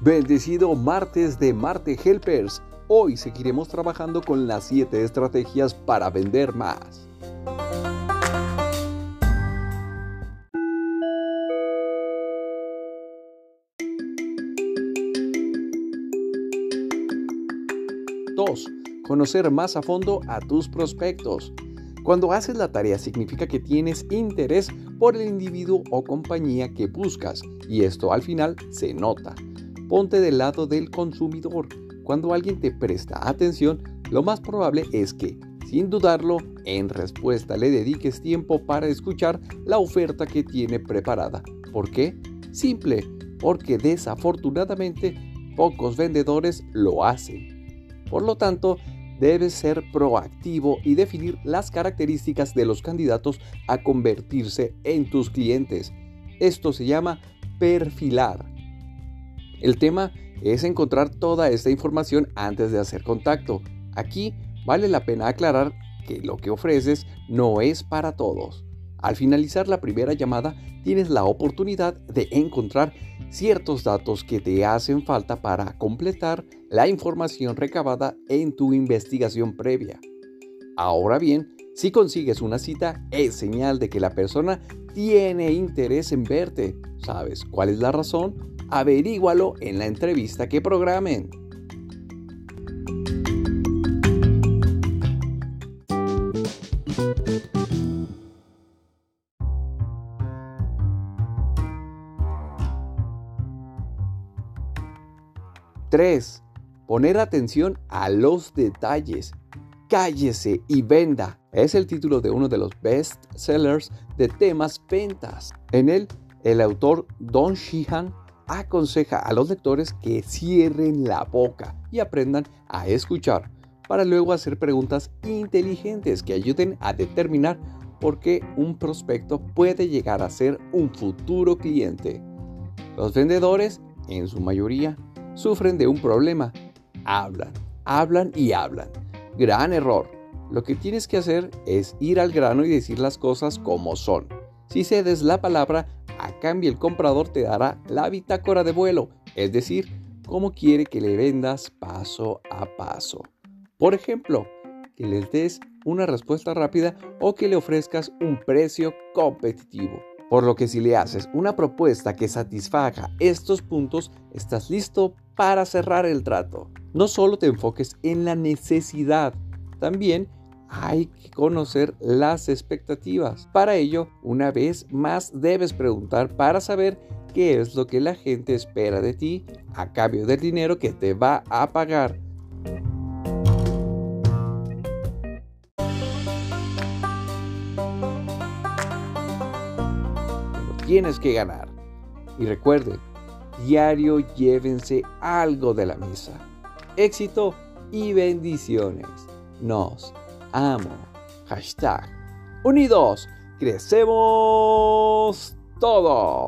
Bendecido martes de Marte Helpers. Hoy seguiremos trabajando con las 7 estrategias para vender más. Dos, Conocer más a fondo a tus prospectos. Cuando haces la tarea significa que tienes interés por el individuo o compañía que buscas y esto al final se nota. Ponte del lado del consumidor. Cuando alguien te presta atención, lo más probable es que, sin dudarlo, en respuesta le dediques tiempo para escuchar la oferta que tiene preparada. ¿Por qué? Simple, porque desafortunadamente pocos vendedores lo hacen. Por lo tanto, debes ser proactivo y definir las características de los candidatos a convertirse en tus clientes. Esto se llama perfilar. El tema es encontrar toda esta información antes de hacer contacto. Aquí vale la pena aclarar que lo que ofreces no es para todos. Al finalizar la primera llamada, tienes la oportunidad de encontrar ciertos datos que te hacen falta para completar la información recabada en tu investigación previa. Ahora bien, si consigues una cita, es señal de que la persona tiene interés en verte. ¿Sabes cuál es la razón? Averígualo en la entrevista que programen. Tres, Poner atención a los detalles. Cállese y venda. Es el título de uno de los best sellers de temas ventas. En él, el autor Don Sheehan aconseja a los lectores que cierren la boca y aprendan a escuchar para luego hacer preguntas inteligentes que ayuden a determinar por qué un prospecto puede llegar a ser un futuro cliente. Los vendedores, en su mayoría, sufren de un problema. Hablan, hablan y hablan. Gran error. Lo que tienes que hacer es ir al grano y decir las cosas como son. Si cedes la palabra, a cambio, el comprador te dará la bitácora de vuelo, es decir, cómo quiere que le vendas paso a paso. Por ejemplo, que le des una respuesta rápida o que le ofrezcas un precio competitivo. Por lo que si le haces una propuesta que satisfaga estos puntos, estás listo para cerrar el trato. No solo te enfoques en la necesidad, también hay que conocer las expectativas. Para ello, una vez más debes preguntar para saber qué es lo que la gente espera de ti a cambio del dinero que te va a pagar. tienes que ganar. Y recuerde, diario llévense algo de la mesa. Éxito y bendiciones. Nos amo. Hashtag. Unidos, crecemos todos.